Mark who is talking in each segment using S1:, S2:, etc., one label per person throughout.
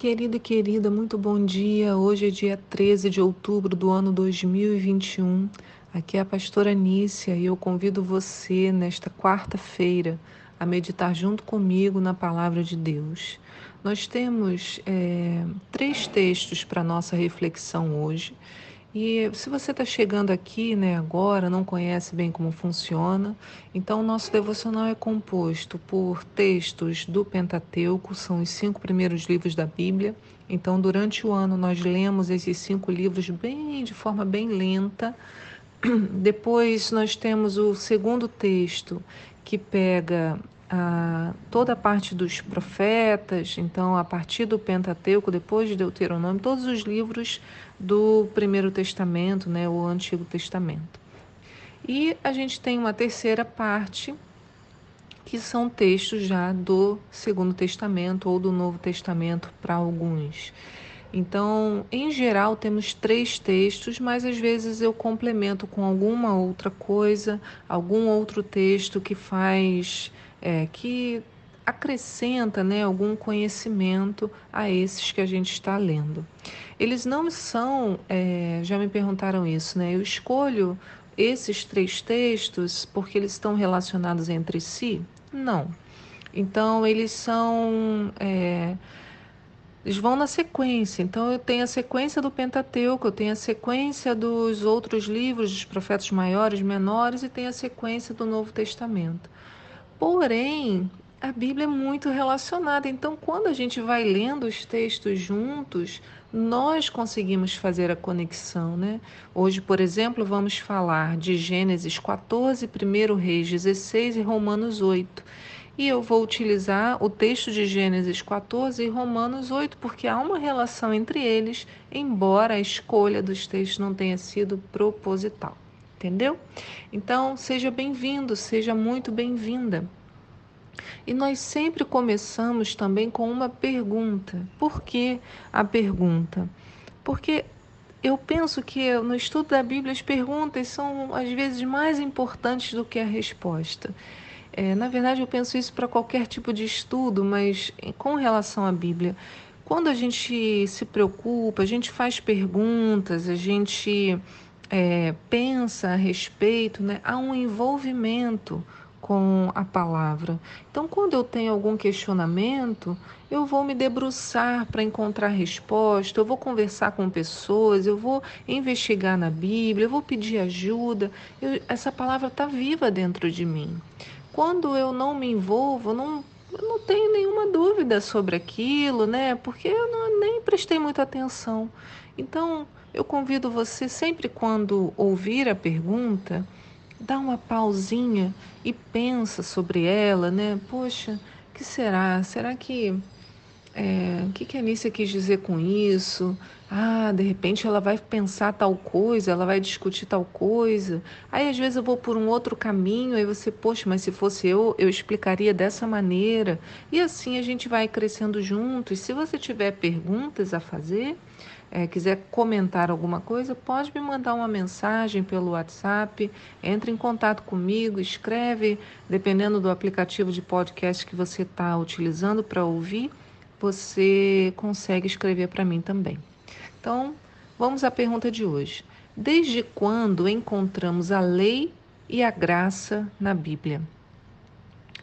S1: querido e querida, muito bom dia. Hoje é dia 13 de outubro do ano 2021. Aqui é a pastora Nícia e eu convido você nesta quarta-feira a meditar junto comigo na palavra de Deus. Nós temos é, três textos para nossa reflexão hoje e se você está chegando aqui né, agora, não conhece bem como funciona, então o nosso devocional é composto por textos do Pentateuco, são os cinco primeiros livros da Bíblia. Então, durante o ano, nós lemos esses cinco livros bem de forma bem lenta. Depois, nós temos o segundo texto, que pega a, toda a parte dos profetas, então a partir do Pentateuco, depois de Deuteronômio, todos os livros do Primeiro Testamento, né, o Antigo Testamento. E a gente tem uma terceira parte, que são textos já do Segundo Testamento ou do Novo Testamento para alguns. Então, em geral, temos três textos, mas às vezes eu complemento com alguma outra coisa, algum outro texto que faz é, que acrescenta né, algum conhecimento a esses que a gente está lendo. Eles não são, é, já me perguntaram isso, né? Eu escolho esses três textos porque eles estão relacionados entre si? Não. Então, eles são. É, eles vão na sequência. Então, eu tenho a sequência do Pentateuco, eu tenho a sequência dos outros livros, dos profetas maiores, menores, e tenho a sequência do Novo Testamento. Porém, a Bíblia é muito relacionada. Então, quando a gente vai lendo os textos juntos, nós conseguimos fazer a conexão, né? Hoje, por exemplo, vamos falar de Gênesis 14, 1 Reis 16 e Romanos 8. E eu vou utilizar o texto de Gênesis 14 e Romanos 8, porque há uma relação entre eles, embora a escolha dos textos não tenha sido proposital entendeu? Então, seja bem-vindo, seja muito bem-vinda. E nós sempre começamos também com uma pergunta. Por que a pergunta? Porque eu penso que no estudo da Bíblia as perguntas são às vezes mais importantes do que a resposta. É, na verdade, eu penso isso para qualquer tipo de estudo, mas com relação à Bíblia, quando a gente se preocupa, a gente faz perguntas, a gente é, pensa a respeito, né, há um envolvimento com a palavra. Então, quando eu tenho algum questionamento, eu vou me debruçar para encontrar resposta, eu vou conversar com pessoas, eu vou investigar na Bíblia, eu vou pedir ajuda. Eu, essa palavra está viva dentro de mim. Quando eu não me envolvo, não, eu não tenho nenhuma dúvida sobre aquilo, né? Porque eu não, nem prestei muita atenção. Então, eu convido você sempre quando ouvir a pergunta, dá uma pausinha e pensa sobre ela, né? Poxa, que será? Será que é, o que, que a Anícia quis dizer com isso? Ah, de repente ela vai pensar tal coisa, ela vai discutir tal coisa. Aí às vezes eu vou por um outro caminho, aí você, poxa, mas se fosse eu, eu explicaria dessa maneira. E assim a gente vai crescendo juntos. Se você tiver perguntas a fazer, é, quiser comentar alguma coisa, pode me mandar uma mensagem pelo WhatsApp, entre em contato comigo, escreve, dependendo do aplicativo de podcast que você está utilizando para ouvir, você consegue escrever para mim também. Então, vamos à pergunta de hoje. Desde quando encontramos a lei e a graça na Bíblia?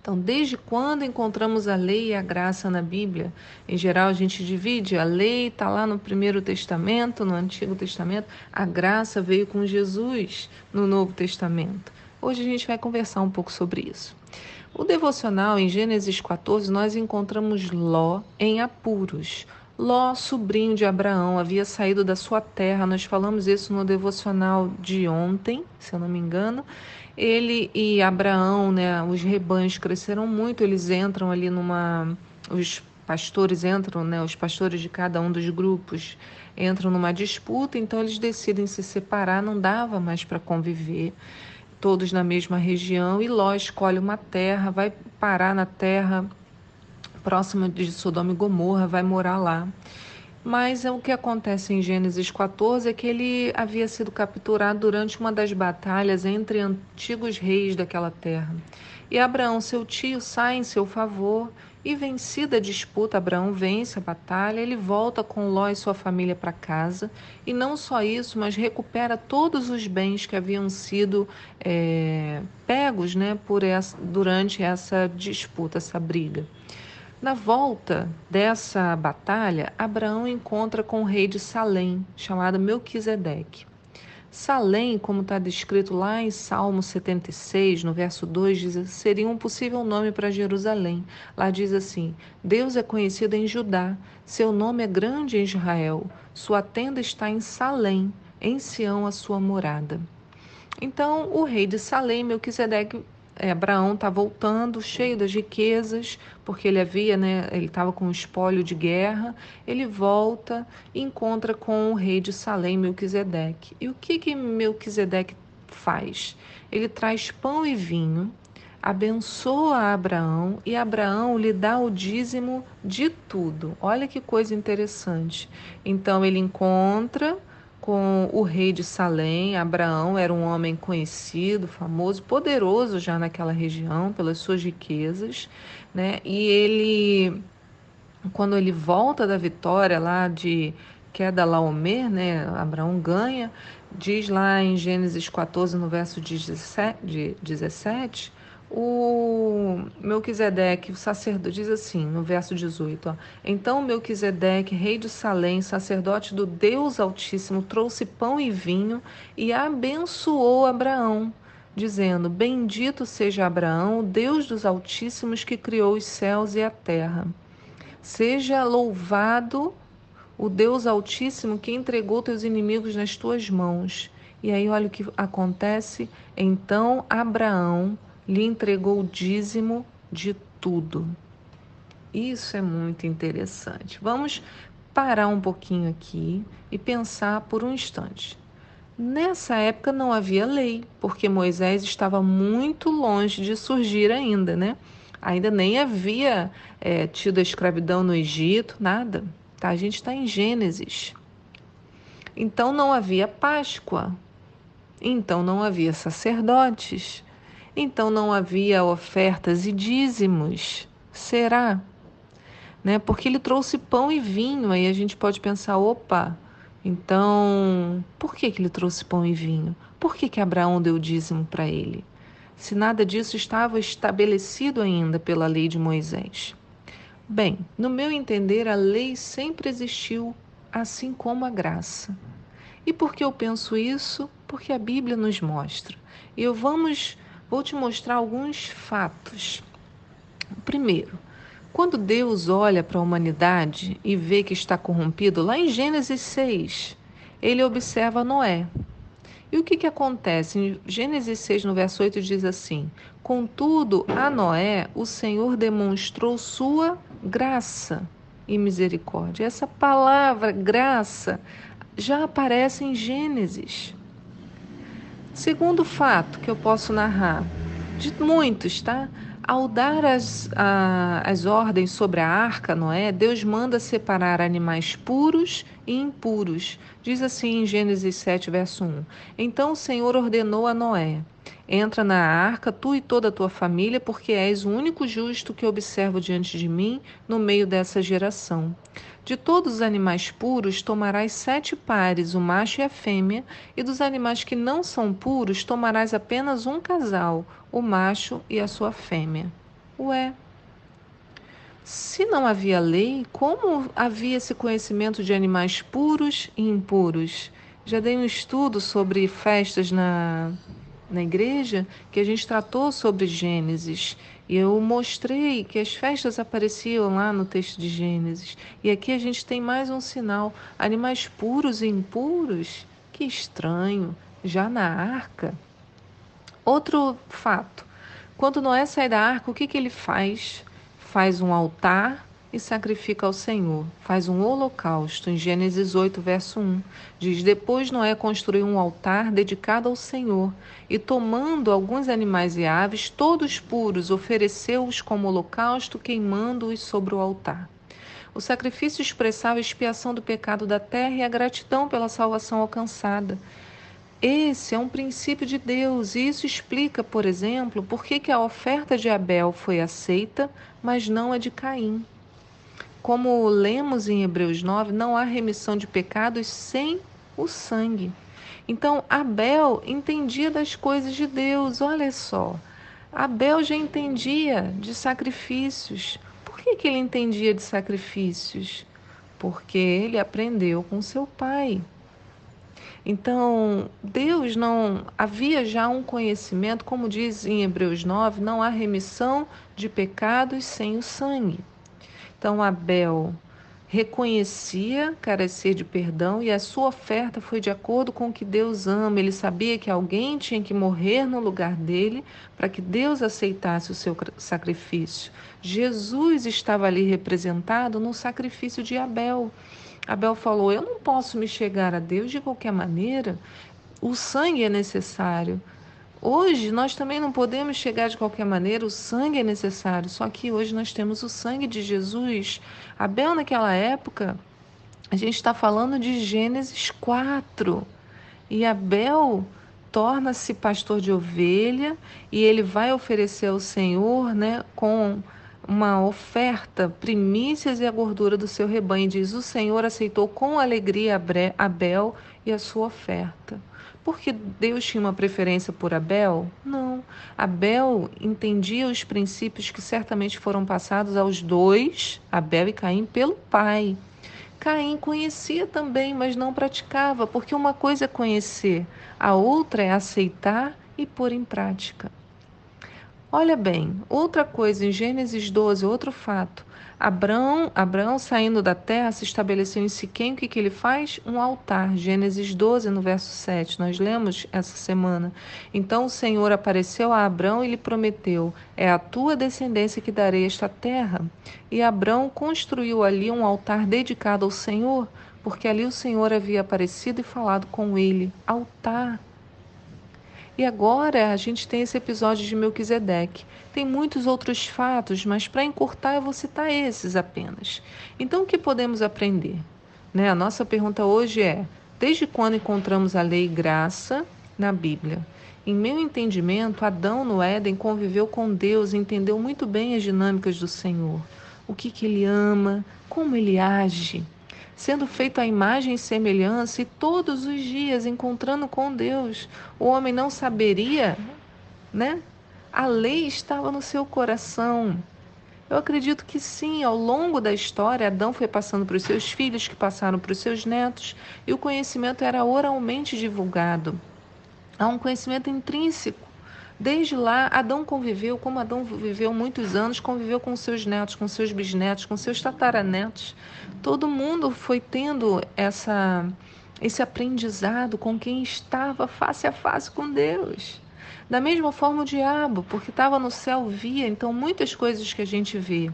S1: Então, desde quando encontramos a lei e a graça na Bíblia? Em geral, a gente divide, a lei está lá no Primeiro Testamento, no Antigo Testamento, a graça veio com Jesus no Novo Testamento. Hoje a gente vai conversar um pouco sobre isso. O devocional, em Gênesis 14, nós encontramos Ló em apuros. Ló, sobrinho de Abraão, havia saído da sua terra. Nós falamos isso no devocional de ontem, se eu não me engano. Ele e Abraão, né, os rebanhos cresceram muito, eles entram ali numa. Os pastores entram, né, os pastores de cada um dos grupos entram numa disputa, então eles decidem se separar, não dava mais para conviver todos na mesma região, e Ló escolhe uma terra, vai parar na terra próxima de Sodoma e Gomorra, vai morar lá. Mas é o que acontece em Gênesis 14 é que ele havia sido capturado durante uma das batalhas entre antigos reis daquela terra. E Abraão, seu tio, sai em seu favor E vencida a disputa, Abraão vence a batalha, ele volta com Ló e sua família para casa, e não só isso, mas recupera todos os bens que haviam sido é, pegos né, por essa, durante essa disputa, essa briga. Na volta dessa batalha, Abraão encontra com o rei de Salém, chamado Melquisedeque. Salém, como está descrito lá em Salmo 76, no verso 2, diz, seria um possível nome para Jerusalém. Lá diz assim: Deus é conhecido em Judá, seu nome é grande em Israel, sua tenda está em Salém, em Sião a sua morada. Então, o rei de Salém, Melquisedeque, é, Abraão está voltando cheio das riquezas, porque ele havia, né, ele estava com um espólio de guerra. Ele volta e encontra com o rei de Salém, Melquisedeque. E o que que Melquisedeque faz? Ele traz pão e vinho, abençoa Abraão e Abraão lhe dá o dízimo de tudo. Olha que coisa interessante. Então ele encontra com o rei de Salém. Abraão era um homem conhecido, famoso, poderoso já naquela região pelas suas riquezas, né? E ele, quando ele volta da vitória lá de queda Laomer, né? Abraão ganha, diz lá em Gênesis 14, no verso 17, 17 o Melquisedeque, o sacerdote, diz assim no verso 18: ó, Então Melquisedeque, rei de Salém, sacerdote do Deus Altíssimo, trouxe pão e vinho e abençoou Abraão, dizendo: Bendito seja Abraão, Deus dos Altíssimos, que criou os céus e a terra. Seja louvado o Deus Altíssimo que entregou teus inimigos nas tuas mãos. E aí, olha o que acontece. Então Abraão lhe entregou o dízimo de tudo. Isso é muito interessante. Vamos parar um pouquinho aqui e pensar por um instante. Nessa época não havia lei, porque Moisés estava muito longe de surgir ainda, né? Ainda nem havia é, tido a escravidão no Egito, nada. Tá? A gente está em Gênesis. Então não havia Páscoa. Então não havia sacerdotes. Então não havia ofertas e dízimos. Será? Né? Porque ele trouxe pão e vinho. Aí a gente pode pensar: opa, então por que, que ele trouxe pão e vinho? Por que, que Abraão deu dízimo para ele? Se nada disso estava estabelecido ainda pela lei de Moisés. Bem, no meu entender, a lei sempre existiu, assim como a graça. E por que eu penso isso? Porque a Bíblia nos mostra. E eu vamos vou te mostrar alguns fatos. Primeiro, quando Deus olha para a humanidade e vê que está corrompido, lá em Gênesis 6, ele observa Noé. E o que, que acontece? Em Gênesis 6, no verso 8, diz assim: Contudo, a Noé o Senhor demonstrou sua graça e misericórdia. Essa palavra graça já aparece em Gênesis. Segundo fato que eu posso narrar, de muitos, tá? Ao dar as, a, as ordens sobre a arca, Noé, Deus manda separar animais puros e impuros. Diz assim em Gênesis 7, verso 1. Então o Senhor ordenou a Noé: Entra na arca, tu e toda a tua família, porque és o único justo que observo diante de mim no meio dessa geração. De todos os animais puros tomarás sete pares, o macho e a fêmea, e dos animais que não são puros tomarás apenas um casal, o macho e a sua fêmea. Ué, se não havia lei, como havia esse conhecimento de animais puros e impuros? Já dei um estudo sobre festas na, na igreja que a gente tratou sobre Gênesis e eu mostrei que as festas apareciam lá no texto de Gênesis. E aqui a gente tem mais um sinal: animais puros e impuros. Que estranho, já na arca. Outro fato: quando Noé sai da arca, o que, que ele faz? Faz um altar e sacrifica ao Senhor. Faz um holocausto. Em Gênesis 8, verso 1. Diz: Depois Noé construiu um altar dedicado ao Senhor e, tomando alguns animais e aves, todos puros, ofereceu-os como holocausto, queimando-os sobre o altar. O sacrifício expressava a expiação do pecado da terra e a gratidão pela salvação alcançada. Esse é um princípio de Deus e isso explica, por exemplo, por que, que a oferta de Abel foi aceita, mas não a de Caim. Como lemos em Hebreus 9, não há remissão de pecados sem o sangue. Então, Abel entendia das coisas de Deus, olha só. Abel já entendia de sacrifícios. Por que, que ele entendia de sacrifícios? Porque ele aprendeu com seu pai. Então, Deus não havia já um conhecimento, como diz em Hebreus 9, não há remissão de pecados sem o sangue. Então, Abel reconhecia carecer de perdão e a sua oferta foi de acordo com o que Deus ama. Ele sabia que alguém tinha que morrer no lugar dele para que Deus aceitasse o seu sacrifício. Jesus estava ali representado no sacrifício de Abel. Abel falou: Eu não posso me chegar a Deus de qualquer maneira, o sangue é necessário. Hoje nós também não podemos chegar de qualquer maneira, o sangue é necessário. Só que hoje nós temos o sangue de Jesus. Abel, naquela época, a gente está falando de Gênesis 4. E Abel torna-se pastor de ovelha e ele vai oferecer ao Senhor, né, com uma oferta, primícias e a gordura do seu rebanho. Diz: O Senhor aceitou com alegria Abel e a sua oferta. Porque Deus tinha uma preferência por Abel? Não. Abel entendia os princípios que certamente foram passados aos dois, Abel e Caim, pelo pai. Caim conhecia também, mas não praticava, porque uma coisa é conhecer, a outra é aceitar e pôr em prática. Olha bem, outra coisa em Gênesis 12, outro fato. Abraão, Abraão saindo da terra, se estabeleceu em Siquém, o que, que ele faz? Um altar. Gênesis 12, no verso 7, nós lemos essa semana. Então o Senhor apareceu a Abraão e lhe prometeu: É a tua descendência que darei esta terra. E Abraão construiu ali um altar dedicado ao Senhor, porque ali o Senhor havia aparecido e falado com ele. Altar. E agora a gente tem esse episódio de Melquisedeque. Tem muitos outros fatos, mas para encurtar eu vou citar esses apenas. Então o que podemos aprender? Né? A nossa pergunta hoje é: desde quando encontramos a lei graça na Bíblia? Em meu entendimento, Adão no Éden conviveu com Deus, entendeu muito bem as dinâmicas do Senhor, o que, que ele ama, como ele age sendo feito à imagem e semelhança, e todos os dias encontrando com Deus. O homem não saberia, né? A lei estava no seu coração. Eu acredito que sim, ao longo da história, Adão foi passando para os seus filhos, que passaram para os seus netos, e o conhecimento era oralmente divulgado. Há um conhecimento intrínseco Desde lá, Adão conviveu, como Adão viveu muitos anos, conviveu com seus netos, com seus bisnetos, com seus tataranetos. Todo mundo foi tendo essa, esse aprendizado com quem estava face a face com Deus. Da mesma forma o diabo, porque estava no céu, via, então muitas coisas que a gente vê.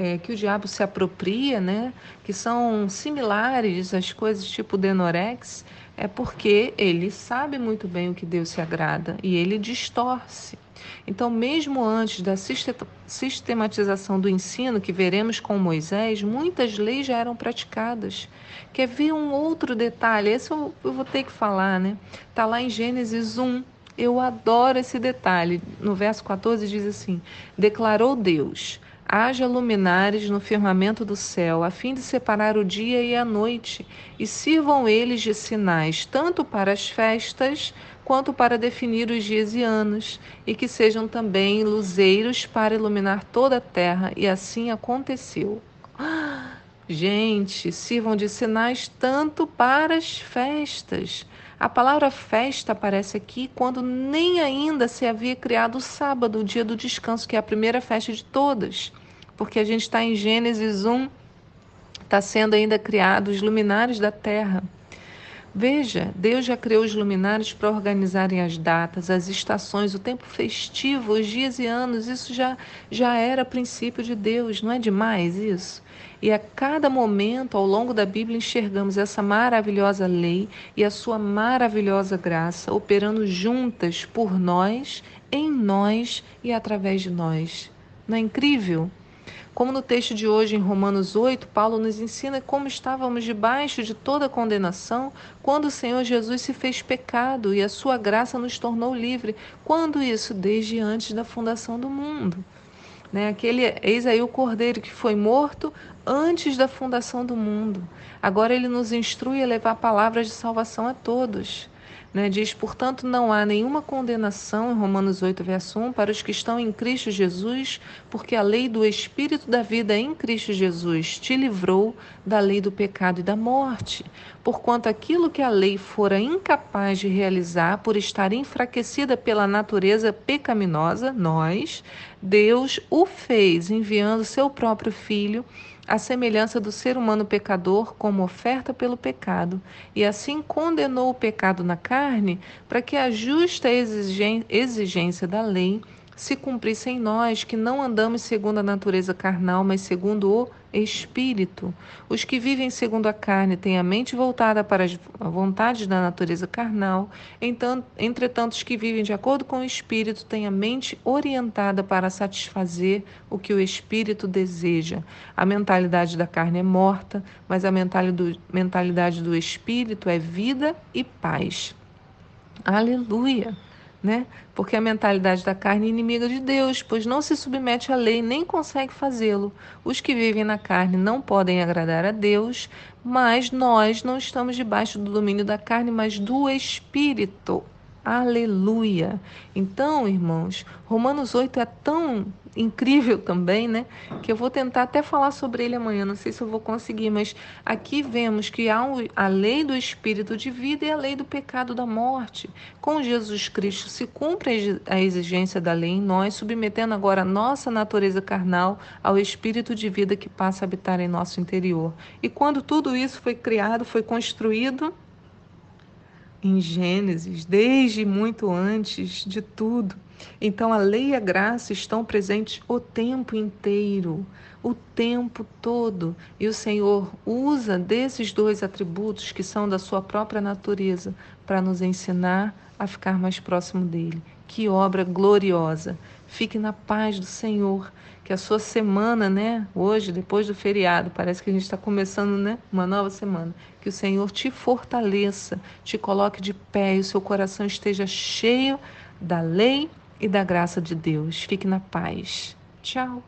S1: É, que o diabo se apropria, né? que são similares às coisas tipo Denorex, é porque ele sabe muito bem o que Deus se agrada e ele distorce. Então, mesmo antes da sistematização do ensino que veremos com Moisés, muitas leis já eram praticadas. Quer ver um outro detalhe? Esse eu, eu vou ter que falar, né? Está lá em Gênesis 1. Eu adoro esse detalhe. No verso 14 diz assim: Declarou Deus: Haja luminares no firmamento do céu, a fim de separar o dia e a noite, e sirvam eles de sinais, tanto para as festas quanto para definir os dias e anos, e que sejam também luzeiros para iluminar toda a terra. E assim aconteceu. Gente, sirvam de sinais tanto para as festas. A palavra festa aparece aqui quando nem ainda se havia criado o sábado, o dia do descanso, que é a primeira festa de todas porque a gente está em Gênesis 1, está sendo ainda criado os luminares da terra. Veja, Deus já criou os luminares para organizarem as datas, as estações, o tempo festivo, os dias e anos. Isso já, já era princípio de Deus, não é demais isso? E a cada momento ao longo da Bíblia enxergamos essa maravilhosa lei e a sua maravilhosa graça operando juntas por nós, em nós e através de nós. Não é incrível? Como no texto de hoje em Romanos 8, Paulo nos ensina como estávamos debaixo de toda condenação quando o Senhor Jesus se fez pecado e a sua graça nos tornou livre. Quando isso? Desde antes da fundação do mundo. Né? Aquele, eis aí o cordeiro que foi morto antes da fundação do mundo. Agora ele nos instrui a levar palavras de salvação a todos. Né? Diz, portanto, não há nenhuma condenação, em Romanos 8, verso 1, para os que estão em Cristo Jesus, porque a lei do Espírito da vida em Cristo Jesus te livrou da lei do pecado e da morte. Porquanto aquilo que a lei fora incapaz de realizar por estar enfraquecida pela natureza pecaminosa, nós, Deus o fez, enviando seu próprio Filho a semelhança do ser humano pecador como oferta pelo pecado, e assim condenou o pecado na carne, para que a justa exigência da lei se cumprisse em nós, que não andamos segundo a natureza carnal, mas segundo o Espírito. Os que vivem segundo a carne têm a mente voltada para as vontades da natureza carnal, entretanto, os que vivem de acordo com o Espírito têm a mente orientada para satisfazer o que o Espírito deseja. A mentalidade da carne é morta, mas a mentalidade do Espírito é vida e paz. Aleluia! Né? Porque a mentalidade da carne é inimiga de Deus, pois não se submete à lei nem consegue fazê-lo. Os que vivem na carne não podem agradar a Deus, mas nós não estamos debaixo do domínio da carne, mas do Espírito. Aleluia! Então, irmãos, Romanos 8 é tão incrível também, né? Que eu vou tentar até falar sobre ele amanhã, não sei se eu vou conseguir, mas aqui vemos que há a lei do espírito de vida e a lei do pecado da morte. Com Jesus Cristo se cumpre a exigência da lei em nós, submetendo agora a nossa natureza carnal ao espírito de vida que passa a habitar em nosso interior. E quando tudo isso foi criado, foi construído, em Gênesis, desde muito antes de tudo. Então, a lei e a graça estão presentes o tempo inteiro, o tempo todo. E o Senhor usa desses dois atributos que são da sua própria natureza para nos ensinar a ficar mais próximo dele. Que obra gloriosa! Fique na paz do Senhor. Que a sua semana, né? Hoje, depois do feriado, parece que a gente está começando, né? Uma nova semana. Que o Senhor te fortaleça, te coloque de pé e o seu coração esteja cheio da lei e da graça de Deus. Fique na paz. Tchau.